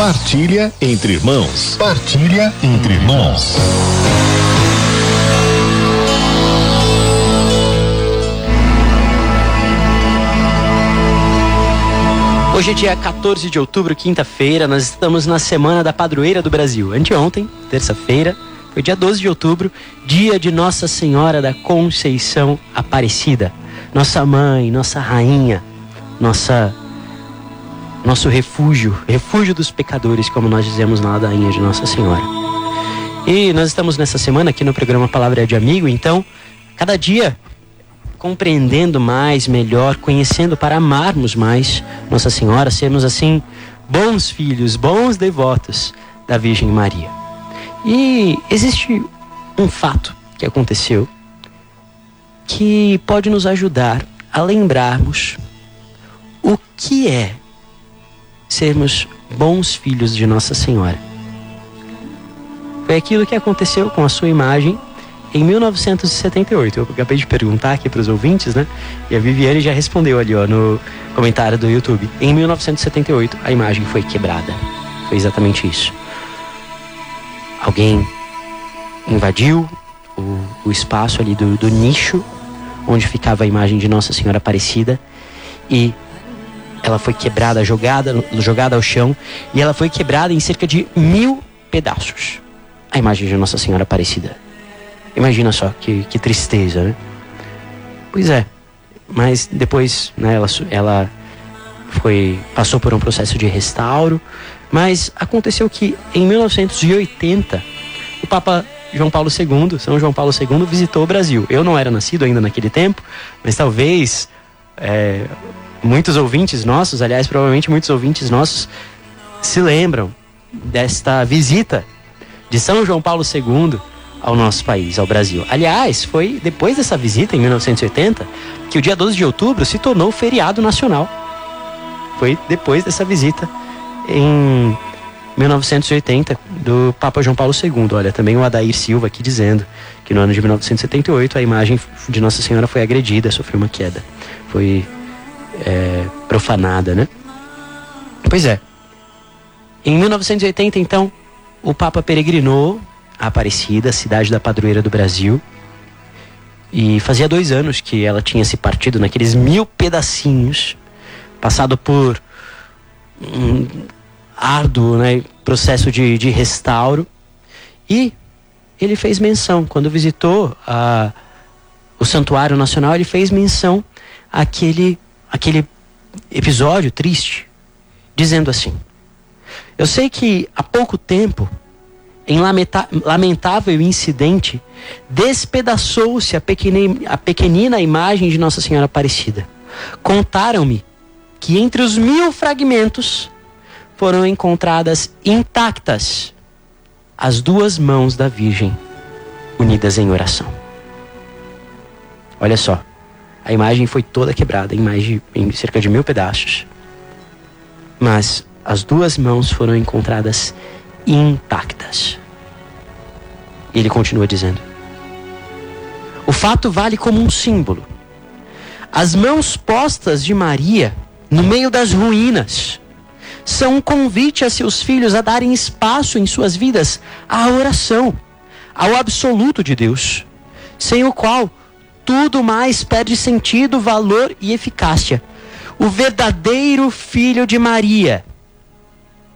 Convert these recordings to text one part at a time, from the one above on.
Partilha entre irmãos. Partilha entre irmãos. Hoje é dia 14 de outubro, quinta-feira. Nós estamos na Semana da Padroeira do Brasil. Anteontem, terça-feira, foi dia 12 de outubro, dia de Nossa Senhora da Conceição Aparecida. Nossa mãe, nossa rainha, nossa nosso refúgio, refúgio dos pecadores, como nós dizemos na ladainha de Nossa Senhora. E nós estamos nessa semana aqui no programa Palavra de Amigo, então, cada dia compreendendo mais, melhor, conhecendo para amarmos mais Nossa Senhora, sermos assim bons filhos, bons devotos da Virgem Maria. E existe um fato que aconteceu que pode nos ajudar a lembrarmos o que é sermos bons filhos de Nossa Senhora. Foi aquilo que aconteceu com a sua imagem em 1978. Eu acabei de perguntar aqui para os ouvintes, né? E a Viviane já respondeu ali, ó, no comentário do YouTube. Em 1978, a imagem foi quebrada. Foi exatamente isso. Alguém invadiu o, o espaço ali do, do nicho onde ficava a imagem de Nossa Senhora Aparecida e ela foi quebrada, jogada, jogada ao chão e ela foi quebrada em cerca de mil pedaços. A imagem de Nossa Senhora Aparecida. Imagina só que, que tristeza, né? Pois é, mas depois né, ela, ela foi passou por um processo de restauro, mas aconteceu que em 1980 o Papa João Paulo II, São João Paulo II, visitou o Brasil. Eu não era nascido ainda naquele tempo, mas talvez é, muitos ouvintes nossos, aliás, provavelmente muitos ouvintes nossos, se lembram desta visita de São João Paulo II ao nosso país, ao Brasil. Aliás, foi depois dessa visita, em 1980, que o dia 12 de outubro se tornou feriado nacional. Foi depois dessa visita, em 1980, do Papa João Paulo II. Olha, também o Adair Silva aqui dizendo que no ano de 1978 a imagem de Nossa Senhora foi agredida, sofreu uma queda. Foi é, profanada, né? Pois é. Em 1980, então, o Papa peregrinou a Aparecida, cidade da padroeira do Brasil. E fazia dois anos que ela tinha se partido naqueles mil pedacinhos, passado por um árduo né, processo de, de restauro. E ele fez menção, quando visitou a, o Santuário Nacional, ele fez menção àquele, àquele episódio triste, dizendo assim: Eu sei que há pouco tempo em lamentável incidente, despedaçou-se a, a pequenina imagem de Nossa Senhora Aparecida. Contaram-me que entre os mil fragmentos foram encontradas intactas as duas mãos da Virgem unidas em oração. Olha só, a imagem foi toda quebrada em mais de em cerca de mil pedaços, mas as duas mãos foram encontradas intactas. Ele continua dizendo: O fato vale como um símbolo. As mãos postas de Maria no meio das ruínas são um convite a seus filhos a darem espaço em suas vidas à oração, ao absoluto de Deus, sem o qual tudo mais perde sentido, valor e eficácia. O verdadeiro filho de Maria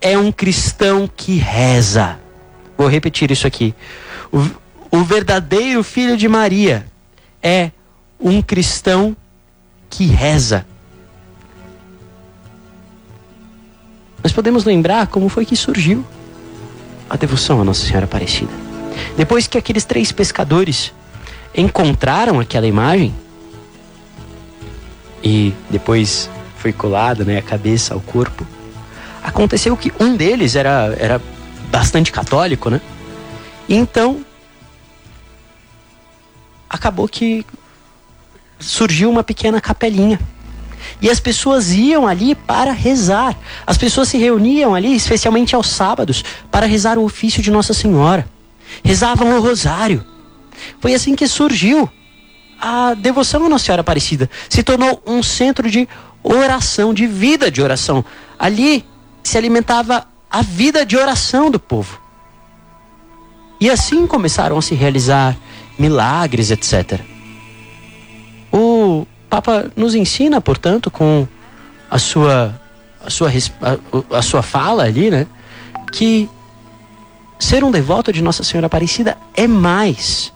é um cristão que reza. Vou repetir isso aqui. O, o verdadeiro filho de Maria é um cristão que reza. Nós podemos lembrar como foi que surgiu a devoção à Nossa Senhora Aparecida. Depois que aqueles três pescadores encontraram aquela imagem e depois foi colada né, a cabeça ao corpo, aconteceu que um deles era, era bastante católico, né? Então, acabou que surgiu uma pequena capelinha. E as pessoas iam ali para rezar. As pessoas se reuniam ali, especialmente aos sábados, para rezar o ofício de Nossa Senhora. Rezavam o rosário. Foi assim que surgiu a devoção à Nossa Senhora Aparecida. Se tornou um centro de oração, de vida de oração. Ali se alimentava a vida de oração do povo. E assim começaram a se realizar milagres, etc. O Papa nos ensina, portanto, com a sua a sua, a, a sua fala ali, né, que ser um devoto de Nossa Senhora Aparecida é mais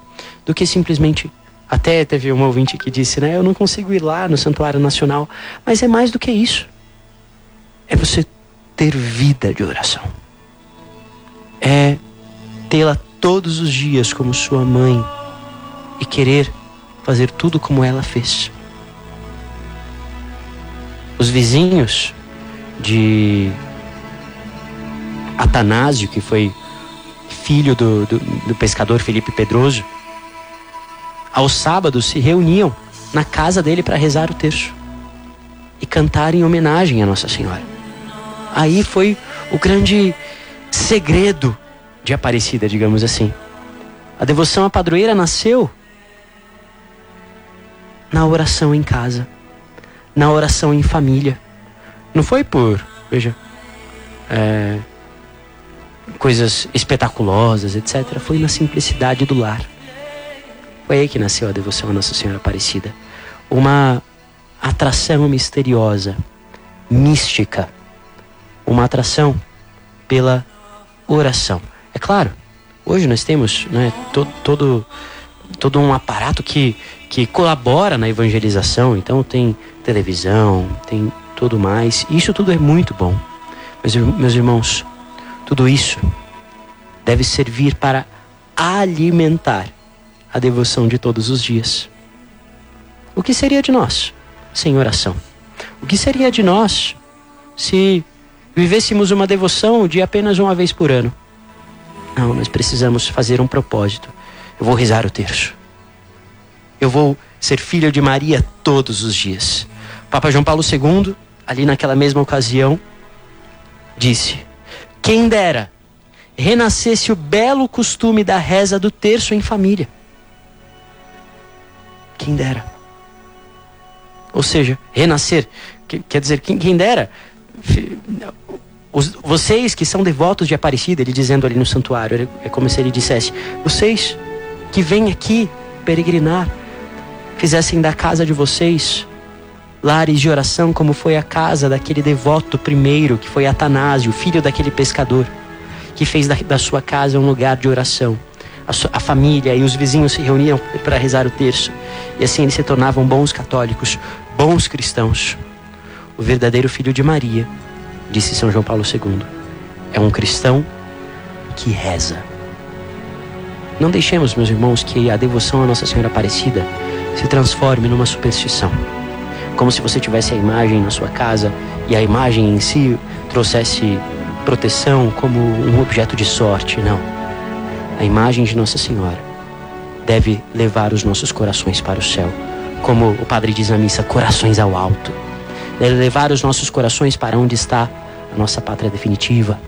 do que simplesmente até teve um ouvinte que disse, né? Eu não consigo ir lá no Santuário Nacional. Mas é mais do que isso. É você ter vida de oração. É tê-la todos os dias como sua mãe e querer fazer tudo como ela fez. Os vizinhos de Atanásio, que foi filho do, do, do pescador Felipe Pedroso, aos sábados se reuniam na casa dele para rezar o terço e cantar em homenagem a Nossa Senhora. Aí foi o grande segredo de Aparecida, digamos assim. A devoção à padroeira nasceu na oração em casa, na oração em família. Não foi por, veja, é, coisas espetaculosas, etc. Foi na simplicidade do lar. Foi aí que nasceu a devoção a Nossa Senhora Aparecida. Uma atração misteriosa, mística. Uma atração pela oração. É claro, hoje nós temos né, todo, todo, todo um aparato que, que colabora na evangelização. Então tem televisão, tem tudo mais. Isso tudo é muito bom. Mas, meus irmãos, tudo isso deve servir para alimentar a devoção de todos os dias. O que seria de nós sem oração? O que seria de nós se vivêssemos uma devoção de apenas uma vez por ano? Não, nós precisamos fazer um propósito. Eu vou rezar o terço. Eu vou ser filho de Maria todos os dias. Papa João Paulo II, ali naquela mesma ocasião, disse: Quem dera renascesse o belo costume da reza do terço em família. Quem dera. Ou seja, renascer. Quer dizer, quem, quem dera. Os, vocês que são devotos de Aparecida, ele dizendo ali no santuário, é como se ele dissesse: vocês que vêm aqui peregrinar, fizessem da casa de vocês lares de oração, como foi a casa daquele devoto primeiro, que foi Atanásio, filho daquele pescador, que fez da, da sua casa um lugar de oração a, família e os vizinhos se reuniam para rezar o terço. E assim eles se tornavam bons católicos, bons cristãos. O verdadeiro filho de Maria, disse São João Paulo II, é um cristão que reza. Não deixemos, meus irmãos, que a devoção à Nossa Senhora Aparecida se transforme numa superstição. Como se você tivesse a imagem na sua casa e a imagem em si trouxesse proteção como um objeto de sorte. Não a imagem de Nossa Senhora deve levar os nossos corações para o céu. Como o padre diz na missa, corações ao alto. Deve levar os nossos corações para onde está a nossa pátria definitiva.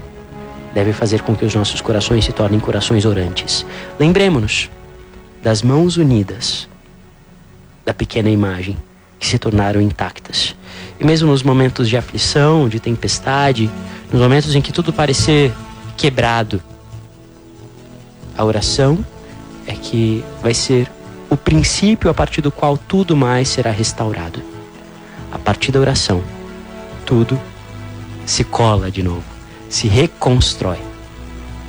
Deve fazer com que os nossos corações se tornem corações orantes. Lembremos-nos das mãos unidas da pequena imagem que se tornaram intactas. E mesmo nos momentos de aflição, de tempestade, nos momentos em que tudo parecer quebrado, a oração é que vai ser o princípio a partir do qual tudo mais será restaurado. A partir da oração, tudo se cola de novo, se reconstrói.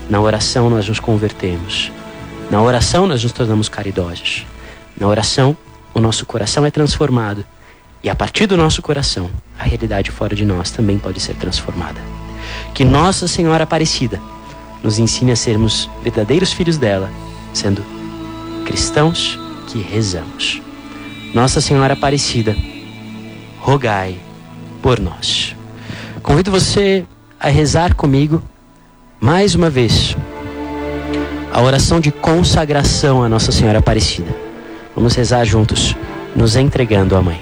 Na oração nós nos convertemos. Na oração nós nos tornamos caridosos. Na oração, o nosso coração é transformado. E a partir do nosso coração, a realidade fora de nós também pode ser transformada. Que Nossa Senhora Aparecida nos ensine a sermos verdadeiros filhos dela, sendo cristãos que rezamos. Nossa Senhora Aparecida, rogai por nós. Convido você a rezar comigo mais uma vez a oração de consagração à Nossa Senhora Aparecida. Vamos rezar juntos, nos entregando à Mãe.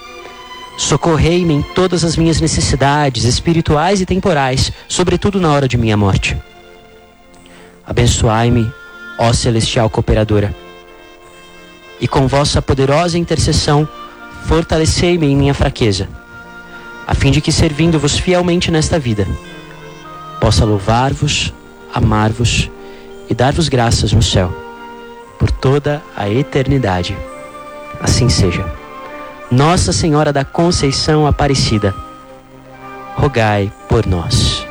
Socorrei-me em todas as minhas necessidades espirituais e temporais, sobretudo na hora de minha morte. Abençoai-me, ó celestial cooperadora. E com vossa poderosa intercessão, fortalecei-me em minha fraqueza, a fim de que, servindo-vos fielmente nesta vida, possa louvar-vos, amar-vos e dar-vos graças no céu, por toda a eternidade. Assim seja. Nossa Senhora da Conceição Aparecida, rogai por nós.